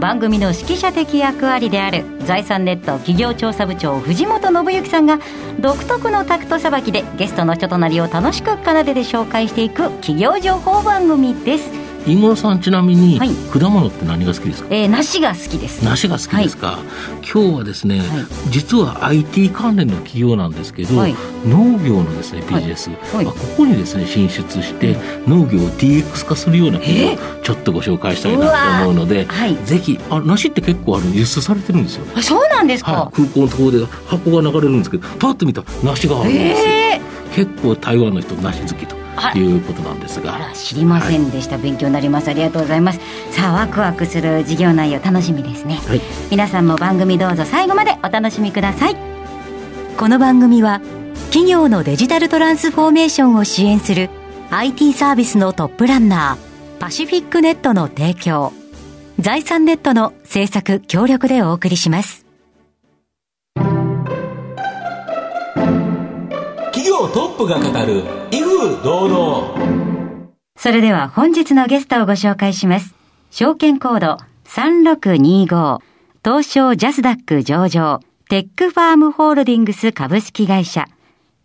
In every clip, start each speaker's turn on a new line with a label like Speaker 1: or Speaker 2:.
Speaker 1: 番組の指揮者的役割である財産ネット企業調査部長藤本信之さんが独特のタクトさばきでゲストの人となりを楽しく奏でて紹介していく企業情報番組です。
Speaker 2: 飯村さんちなみに、はい、果物って何が好きですか？
Speaker 1: えー、梨が好きです。
Speaker 2: 梨が好きですか、はい、今日はですね、はい、実は IT 関連の企業なんですけど、農業のですねビジネス、まあ、ここにですね進出して農業を DX 化するような企業をちょっとご紹介したいなと思うので、ぜひあ梨って結構ある輸出されてるんですよ。
Speaker 1: あそうなんですか、
Speaker 2: 空港のところで箱が流れるんですけどパッと見たら梨があるんですよ、えー、結構台湾の人梨好きとい。うことなんですが。
Speaker 1: 知りませんでした、はい、勉強になります。ありがとうございます。さあワクワクする事業内容楽しみですね、はい、皆さんも番組どうぞ最後までお楽しみください。この番組は企業のデジタルトランスフォーメーションを支援する IT サービスのトップランナーパシフィックネットの提供財産ネットの制作協力でお送りします
Speaker 3: 業トップが語る威風堂々
Speaker 1: それでは本日のゲストをご紹介します証券コード3625東証ジャスダック上場テックファームホールディングス株式会社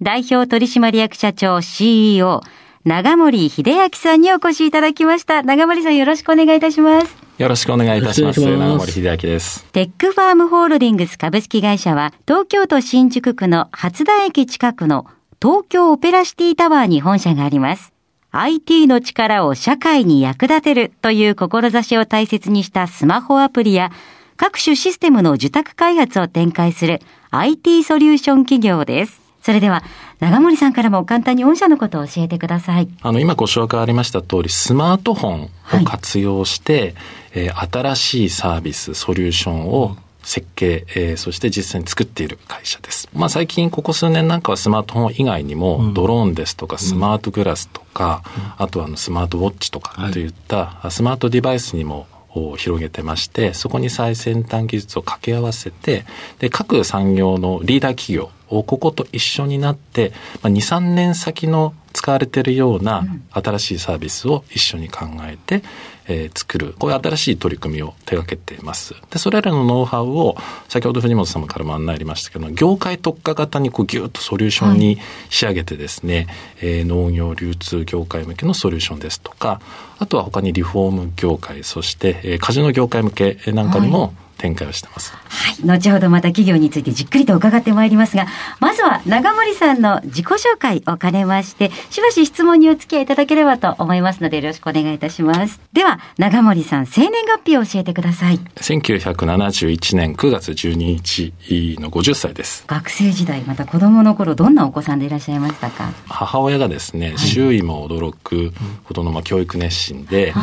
Speaker 1: 代表取締役社長 CEO 長森秀明さんにお越しいただきました。長森さんよろしくお願いいたします。
Speaker 4: よろしくお願いいたします。長森秀明です。
Speaker 1: テックファームホールディングス株式会社は、東京都新宿区の初田駅近くの東京オペラシティタワーに本社があります。IT の力を社会に役立てるという志を大切にしたスマホアプリや各種システムの受託開発を展開する IT ソリューション企業です。それでは、長森さんからも簡単に御社のことを教えてください。
Speaker 4: あの、今ご紹介ありました通り、スマートフォンを活用して、はい、えー、新しいサービス、ソリューションを設計、えー、そして実際に作っている会社です。まあ最近ここ数年なんかはスマートフォン以外にも、ドローンですとかスマートグラスとか、うん、あとはあのスマートウォッチとかといったスマートデバイスにもを広げてまして、そこに最先端技術を掛け合わせて、で、各産業のリーダー企業をここと一緒になって、まあ、2、3年先の使われているような新しいサービスを一緒に考えて、えー、作る、こういう新しい取り組みを手掛けています。で、それらのノウハウを、先ほど藤本様からも案内ありましたけど、業界特化型にこうギュッとソリューションに仕上げてですね、はい、えー、農業流通業界向けのソリューションですとか、あとは他にリフォーム業界、そして、えー、カジノ業界向けなんかにも、はい展開をしてます。
Speaker 1: はい。後ほどまた企業についてじっくりと伺ってまいりますが、まずは長森さんの自己紹介を兼ねまして、しばし質問にお付き合いいただければと思いますので、よろしくお願いいたします。では、長森さん、生年月日を教えてください。
Speaker 4: 1971年9月12日の50歳です。
Speaker 1: 学生時代、また子供の頃、どんなお子さんでいらっしゃいましたか？
Speaker 4: 母親がですね、はい、周囲も驚くほどのまあ教育熱心で、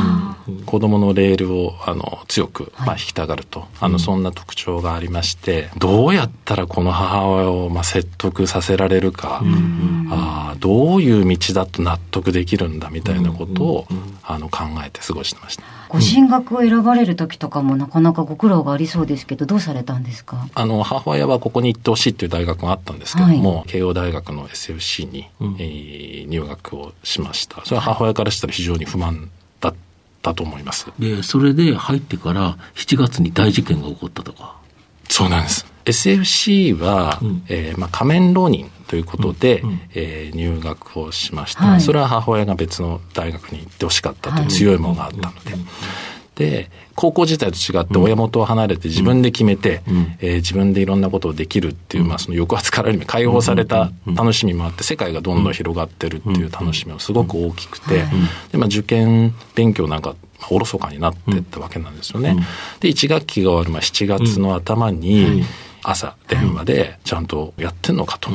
Speaker 4: 子供のレールをあの強くまあ引きたがると。あの、そんな特徴がありまして、どうやったらこの母親を、まあ、説得させられるか、あどういう道だと納得できるんだみたいなことを、あの、考えて過ごしてました。
Speaker 1: ご進学を選ばれる時とかもなかなかご苦労がありそうですけど、どうされたんですか？
Speaker 4: あの、母親はここに行ってほしいっていう大学があったんですけども、はい、慶応大学の SFC に、うん、えー、入学をしました。それは母親からしたら非常に不満ったと思います。
Speaker 2: で、それで入ってから7月に大事件が起こったとか。
Speaker 4: そうなんです。SFC は、うん、えー、まあ、仮面浪人ということで、うんうん、えー、入学をしました、はい、それは母親が別の大学に行ってほしかったと強いものがあったので。で、高校時代と違って親元を離れて自分で決めて、うん、えー、自分でいろんなことをできるっていう、まあその抑圧から解放された楽しみもあって、世界がどんどん広がってるっていう楽しみもすごく大きくて、で、まあ受験勉強なんかおろそかになってったわけなんですよね。で、1学期が終わる、まあ、7月の頭に、朝電話でちゃんとやってんのかと。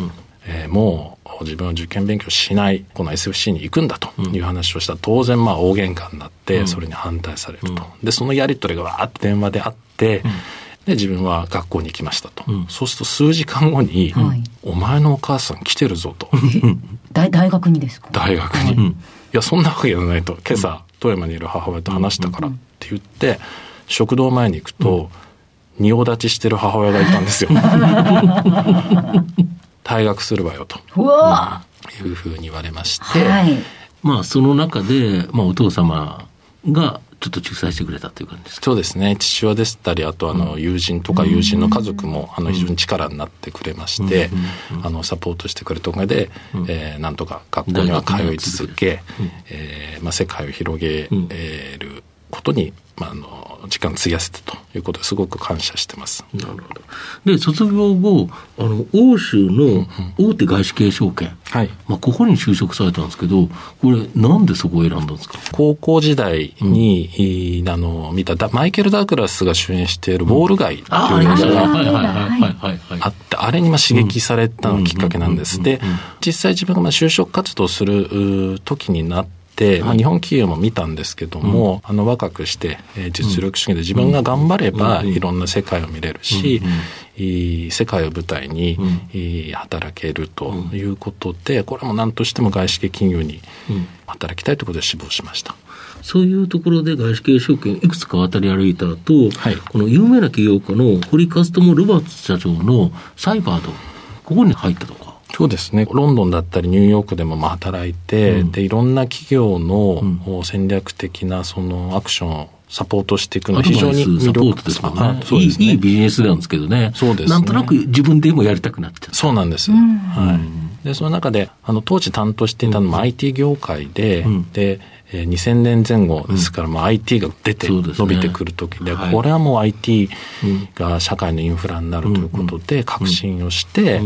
Speaker 4: えー、もう自分は受験勉強しない、この SFC に行くんだという話をした。ら、当然まあ大喧嘩になって、それに反対されると。で、そのやり取りがわーって電話であって、で、自分は学校に行きましたと。うん、そうすると数時間後に、はい、お前のお母さん来てるぞと。
Speaker 1: 大大学にですか？
Speaker 4: 大学に。はい、いや、そんなわけじゃないと。今朝、富山にいる母親と話したからって言って、食堂前に行くと、仁王立ちしてる母親がいたんですよ。退学するわよと。うわ、いうふうに言われまして。はい、
Speaker 2: まあ、その中で、まあ、お父様がちょっと仲裁してくれたという感じです
Speaker 4: そうですね。父親でしたり、あとあの友人とか友人の家族もあの非常に力になってくれまして、あのサポートしてくれたおかげで、えー、なんとか学校には通い続け、えー、まあ世界を広げることにまあ、あの時間費やせたということですごく感謝してます。
Speaker 2: なるほど。で、卒業後、あの、欧州の大手外資系証券、うんうん、はい。まあ、ここに就職されたんですけど、これ、なんでそこを選んだんですか？
Speaker 4: 高校時代に、うん、あの、見たマイケル・ダグラスが主演しているウォール街っていう映画があって、あれにまあ刺激されたのきっかけなんです。で、実際自分がまあ就職活動する時になって、まあ、日本企業も見たんですけども、あの若くして、えー、実力主義で自分が頑張ればいろんな世界を見れるし、世界を舞台に、いい働けるということで、これも何としても外資系企業に働きたいということで志望しました。
Speaker 2: そういうところで外資系証券いくつか渡り歩いた後、はい、この有名な起業家の堀カストモ・ロバーツ社長のサイバード、ここに入ったと。か。
Speaker 4: そうですね。ロンドンだったりニューヨークでもまあ働いて、うん、で、いろんな企業の戦略的なそのアクションをサポートしていくのは非常に魅力
Speaker 2: ですもんね。そうですねいい。いいビジネスなんですけどね。そうですね。なんとなく自分でもやりたくなっちゃう。
Speaker 4: そうなんです。はい。で、その中で、あの、当時担当していたのも IT 業界で、うん、で、えー、2000年前後ですから、まあ、IT が出て伸びてくるときで、これはもう IT が社会のインフラになるということで、確信をして、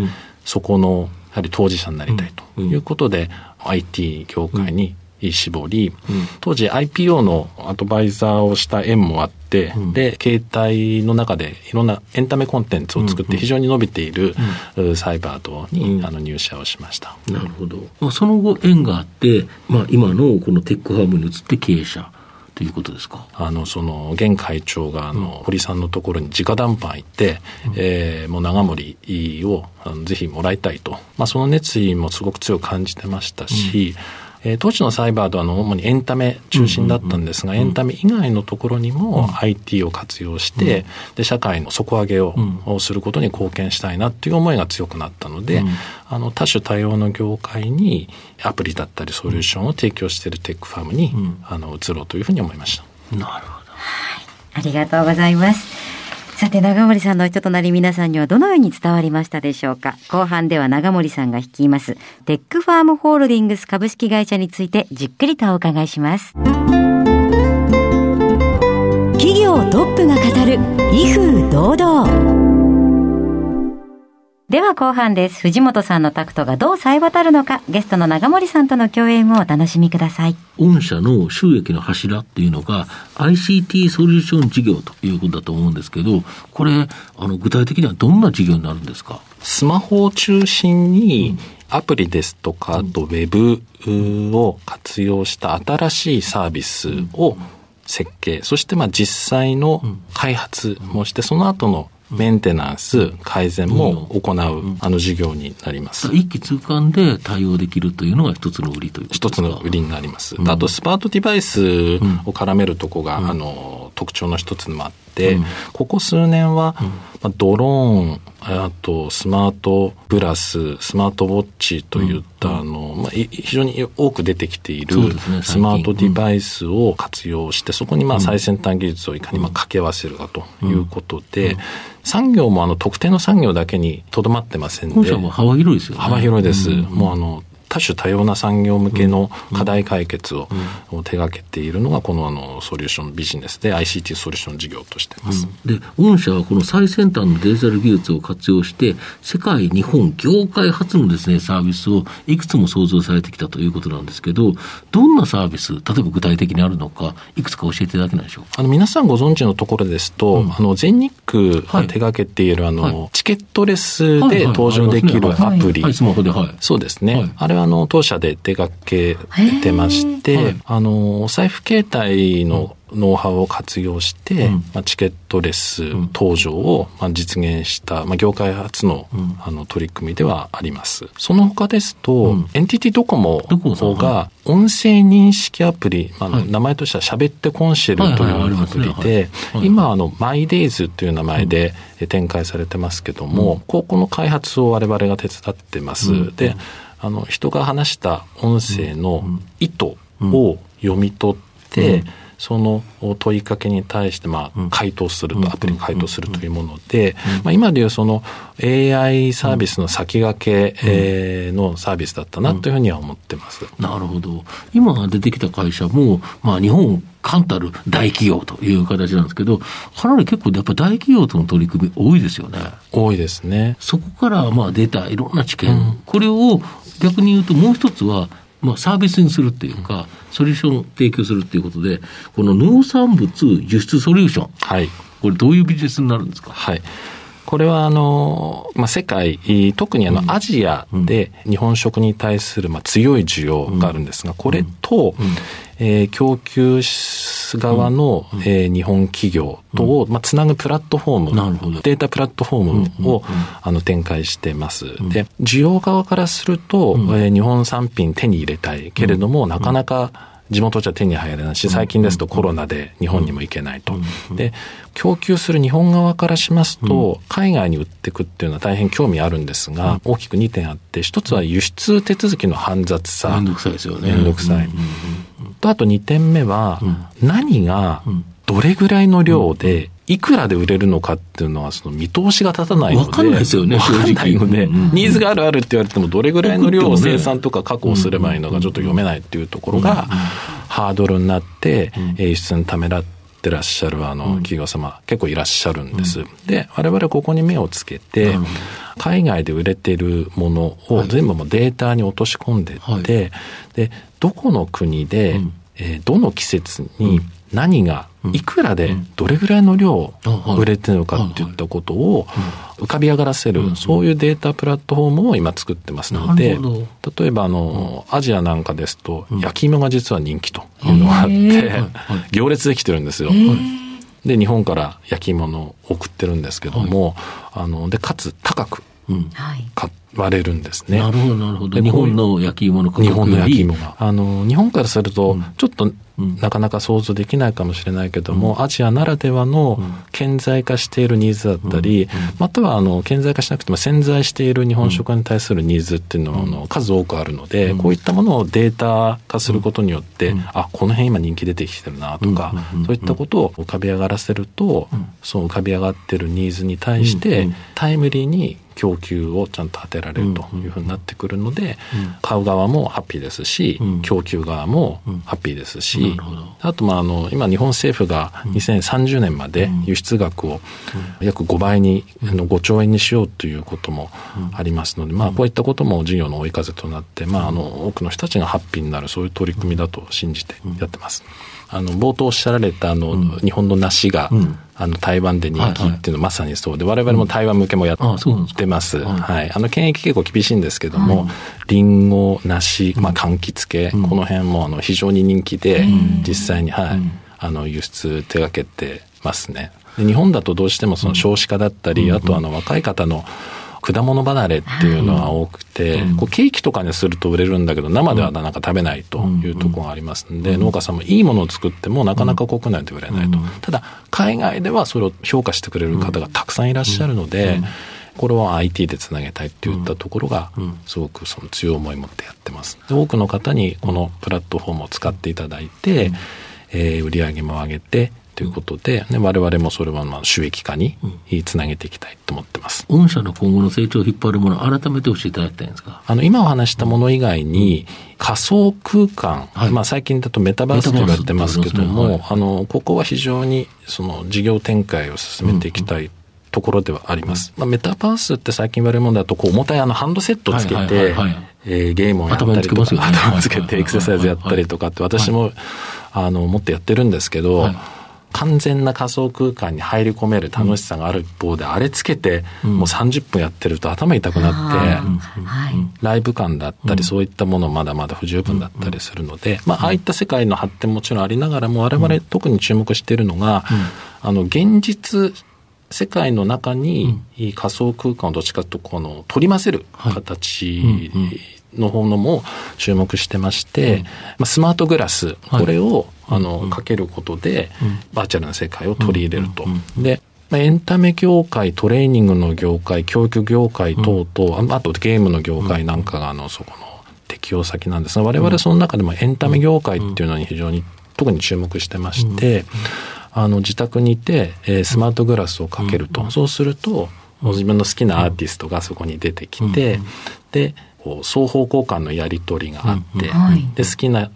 Speaker 4: そこのやはり当事者になりたいということで、うん、IT 業界に絞り、うん、当時 IPO のアドバイザーをした縁もあって、うん、で、携帯の中でいろんなエンタメコンテンツを作って非常に伸びている、サイバードに、あの入社をしました。
Speaker 2: なるほど。まあ、その後縁があって、まあ、今のこのテックハームに移って経営者。ということですか？
Speaker 4: あの、その、現会長が、あの、堀さんのところに直談判行って、うん、えー、もう長森をあのぜひもらいたいと。まあ、その熱意もすごく強く感じてましたし、うんえー、当時のサイバーとはの主にエンタメ中心だったんですが、エンタメ以外のところにも IT を活用して、で社会の底上げを,、することに貢献したいなっていう思いが強くなったので、あの多種多様の業界にアプリだったりソリューションを提供しているテックファームに、あの移ろうというふうに思いました。
Speaker 2: なるほど。
Speaker 1: ありがとうございます。さて、長森さんの人となり皆さんにはどのように伝わりましたでしょうか？後半では長森さんが率います、テックファームホールディングス株式会社についてじっくりとお伺いします。企業トップが語る、威風堂々。では後半です。藤本さんのタクトがどう冴え渡るのか、ゲストの長森さんとの共演をお楽しみください。
Speaker 2: 御社の収益の柱っていうのが ICT ソリューション事業ということだと思うんですけど、これ、あの具体的にはどんな事業になるんですか？
Speaker 4: スマホを中心に、アプリですとか、あとウェブを活用した新しいサービスを設計、そしてまあ実際の開発もして、その後のメンテナンス、改善も行う、あの事業になります。
Speaker 2: 一気通貫で対応できるというのが一つの売りという
Speaker 4: 一つの売りになります。あと、スマートデバイスを絡めるとこが、あの、特徴の一つでもあって、ここ数年は、まあ、ドローン、あとスマートプラス、スマートウォッチといった、うん、あの、まあ、非常に多く出てきているスマートデバイスを活用して、そこにまあ最先端技術をいかにまあ掛け合わせるかということで、産業もあの特定の産業だけにとどまってませんで。
Speaker 2: 本社も幅広いですよね。
Speaker 4: 幅広いです。もうあの、多種多様な産業向けの課題解決を手掛けているのが、このあのソリューションビジネスで ICT ソリューション事業としています。
Speaker 2: で、御社はこの最先端のデジタル技術を活用して、世界、日本、業界初のですね、サービスをいくつも創造されてきたということなんですけど、どんなサービス、例えば具体的にあるのか、いくつか教えていただけないでしょうか？
Speaker 4: あの、皆さんご存知のところですと、うん、あの、全日空が手掛けている、あの、はい、チケットレスで登場できるアプリ。
Speaker 2: スマホで、はい。
Speaker 4: そうですね。はい、あれはあの、当社で手掛けてまして、あの、お財布携帯のノウハウを活用して、うん、まあ、チケットレス登場を、まあ、実現した、まあ、業界初の,、あの取り組みではあります。その他ですと、エンティティドコモが音声認識アプリ、まあ、名前としては喋ってコンシェルというアプリで、今あの、マイデイズという名前で展開されてますけども、ここの開発を我々が手伝ってます。で、あの、人が話した音声の意図を読み取って、その問いかけに対して、まあ、回答すると、アプリ回答するというもので、まあ、今でいうその AI サービスの先駆け、えのサービスだったなというふうには思ってます。
Speaker 2: なるほど。今出てきた会社も、まあ、日本簡たる大企業という形なんですけど、かなり結構やっぱ大企業との取り組み多いですよね。
Speaker 4: 多いですね。
Speaker 2: そこからまあ出たいろんな知見、うん、これを逆に言うともう一つは、まあ、サービスにするっていうか、ソリューションを提供するっていうことで、この農産物輸出ソリューション、はい、これ、どういうビジネスになるんですか？
Speaker 4: はいこれはあの、まあ、世界、特にあのアジアで日本食に対するまあ強い需要があるんですが、これと、えー、供給側の、うん、えー、日本企業とを、まあ、つなぐプラットフォーム、データプラットフォームを、あの展開してます。で、需要側からすると、うん、えー、日本産品手に入れたいけれども、なかなか、地元じゃ手に入らないし、最近ですとコロナで日本にも行けないと。で、供給する日本側からしますと、海外に売っていくっていうのは大変興味あるんですが、大きく2点あって、一つは輸出手続きの煩雑さ。
Speaker 2: めんどくさいですよね。
Speaker 4: めんどくさい。と、あと2点目は、何がどれぐらいの量で、いくらで売れるのかっていうのは、その見通しが立たないので。わ
Speaker 2: かんないですよね、
Speaker 4: 正直。ないので、ニーズがあるあるって言われても、どれぐらいの量を生産とか確保すればいいのかちょっと読めないっていうところが、ハードルになって、輸出にためらってらっしゃるあの企業様、結構いらっしゃるんです。で、我々ここに目をつけて、海外で売れているものを全部もデータに落とし込んでいって、で、どこの国で、えどの季節に何がいくらでどれぐらいの量売れてるのかっていったことを浮かび上がらせる、そういうデータプラットフォームを今作ってますので、例えばあの、アジアなんかですと、焼き芋が実は人気というのがあって、行列できてるんですよ。で、日本から焼き芋を送ってるんですけども、あの、で、かつ高く買われるんですね。
Speaker 2: なるほど、なるほど。日本の焼き芋の
Speaker 4: 日本の焼き芋が。あの、日本からすると、ちょっとなかなか想像できないかもしれないけども、アジアならではの顕在化しているニーズだったり、またはあの顕在化しなくても潜在している日本食に対するニーズっていうのの数多くあるので、こういったものをデータ化することによって、あこの辺今人気出てきてるなとか、そういったことを浮かび上がらせると、その浮かび上がってるニーズに対してタイムリーに供給をちゃんと当てられるというふうになってくるので、買う側もハッピーですし、供給側もハッピーですし、あとまああの今日本政府が2030年まで輸出額を約5倍に、あの5兆円にしようということもありますので、まあこういったことも事業の追い風となって、まああの多くの人たちがハッピーになるそういう取り組みだと信じてやってます。あの冒頭おっしゃられたあの、日本の梨が、あの台湾で人気っていうのはまさにそうで、我々も台湾向けもやってます。はい。あの検疫結構厳しいんですけども、りん。ご、梨、まあ柑橘系、この辺もあの非常に人気で、実際に、はい、あの輸出手掛けてますね。日本だとどうしてもその少子化だったり、あとあの若い方の果物離れっていうのは多くて、こうケーキとかにすると売れるんだけど、生ではなかなか食べないというところがありますんで、農家さんもいいものを作ってもなかなか国内で売れないと。ただ、海外ではそれを評価してくれる方がたくさんいらっしゃるので、これは IT でつなげたいっていったところが、すごくその強い思いを持ってやってます。で多くの方にこのプラットフォームを使っていただいて、えー、売り上げも上げて、ということで、ね、我々もそれはまあ収益化につなげていきたいと思ってます。
Speaker 2: 御社の今後の成長を引っ張るもの、改めて教えていただきたいんですか？
Speaker 4: あの、今お話したもの以外に、仮想空間、はい、まあ最近だとメタバースと言われてますけども、ね。はい、あの、ここは非常にその事業展開を進めていきたい。ところではあります。まあ、メタバースって最近言われるものだと、こう重たいあのハンドセットつけて、えゲームをやったりとか、頭つけてエクササイズやったりとかって、私も、あの、もっとやってるんですけど、完全な仮想空間に入り込める楽しさがある一方で、あれつけて、もう30分やってると頭痛くなって、ライブ感だったり、そういったものまだまだ不十分だったりするので、まあ、ああいった世界の発展もちろんありながらも、我々特に注目しているのが、あの、現実、世界の中に仮想空間をどっちかというとこの取り混ぜる形の方のも注目してまして、まあ、スマートグラス、これをあのかけることでバーチャルな世界を取り入れると。でまあエンタメ業界、トレーニングの業界、教育業界等々、あとゲームの業界なんかがあのそこの適用先なんです。が、我々その中でもエンタメ業界っていうのに非常に特に注目してまして、あの自宅にいて、えースマートグラスをかけると、そうすると自分の好きなアーティストがそこに出てきて、で双方向間のやり取りがあって、
Speaker 1: はい。
Speaker 4: で好きな、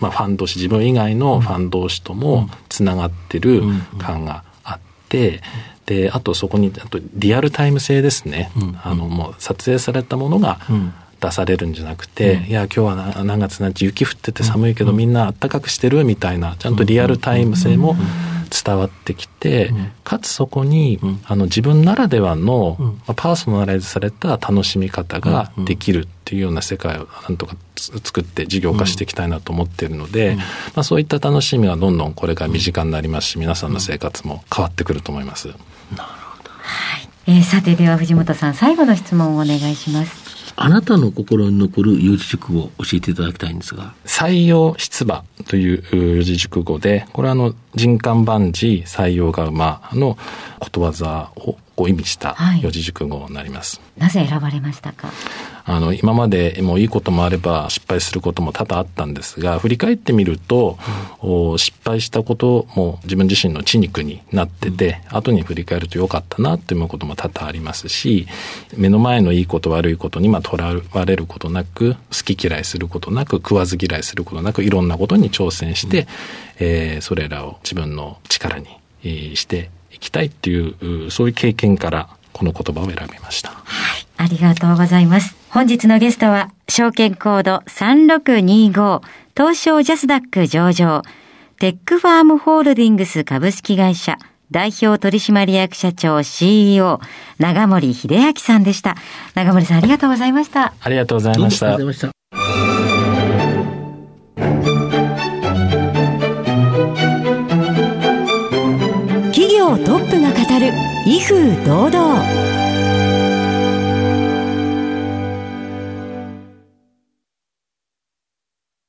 Speaker 4: まあ、ファン同士自分以外のファン同士ともつながってる感があって、であとそこにあとリアルタイム性ですね、あのもう撮影されたものが、出されるんじゃなくて、いや今日はな何月何日雪降ってて寒いけど、みんな暖かくしてるみたいなちゃんとリアルタイム性も伝わってきて、かつそこに、あの自分ならではの、まあパーソナライズされた楽しみ方ができるっていうような世界をなんとかつ作って事業化していきたいなと思っているので、まあ、そういった楽しみがどんどんこれから身近になりますし皆さんの生活も変わってくると思います。
Speaker 1: えーさてでは藤本さん最後の質問をお願いします
Speaker 2: あなたの心に残る四字熟語を教えていただきたいんですが。
Speaker 4: 採用出馬という四字熟語で、これはあの人間万事採用が馬のことわざをこう意味した
Speaker 1: はい
Speaker 4: 四字熟語になります。
Speaker 1: なぜ選ばれましたか？
Speaker 4: あの、今までもいいこともあれば失敗することも多々あったんですが、振り返ってみると、お失敗したことも自分自身の血肉になってて、後に振り返ると良かったなって思うことも多々ありますし、目の前のいいこと悪いことにまあとらわれることなく、好き嫌いすることなく、食わず嫌いすることなく、いろんなことに挑戦して、えーそれらを自分の力に、えーしていきたいっていう、うそういう経験からこの言葉を選びました。
Speaker 1: ありがとうございます。本日のゲストは、証券コード3625、東証ジャスダック上場、テックファームホールディングス株式会社、代表取締役社長 CEO、長森秀明さんでした。長森さんありがとうございました。
Speaker 4: ありがとうございました
Speaker 2: ありがとうご。ざいました。
Speaker 1: 企業トップが語る、威風堂々。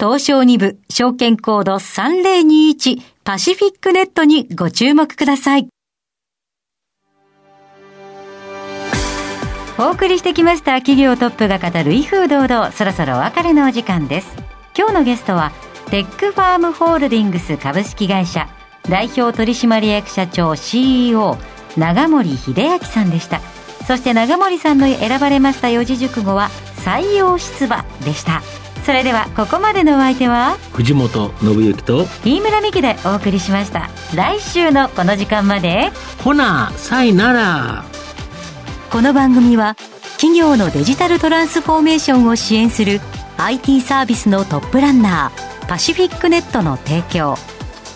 Speaker 1: 東証2部証券コード3021パシフィックネットにご注目ください。お送りしてきました企業トップが語る威風堂々。そろそろお別れのお時間です。今日のゲストはテックファームホールディングス株式会社代表取締役社長 CEO 長森秀明さんでした。そして長森さんの選ばれました四字熟語は採用出馬でした。それではここまでのお相手は
Speaker 2: 藤本信之と、
Speaker 1: 飯村美希でお送りしました来週のこの時間まで
Speaker 2: ほな、さいなら。
Speaker 1: この番組は企業のデジタルトランスフォーメーションを支援する IT サービスのトップランナーパシフィックネットの提供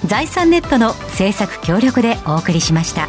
Speaker 1: 財産ネットの制作協力でお送りしました。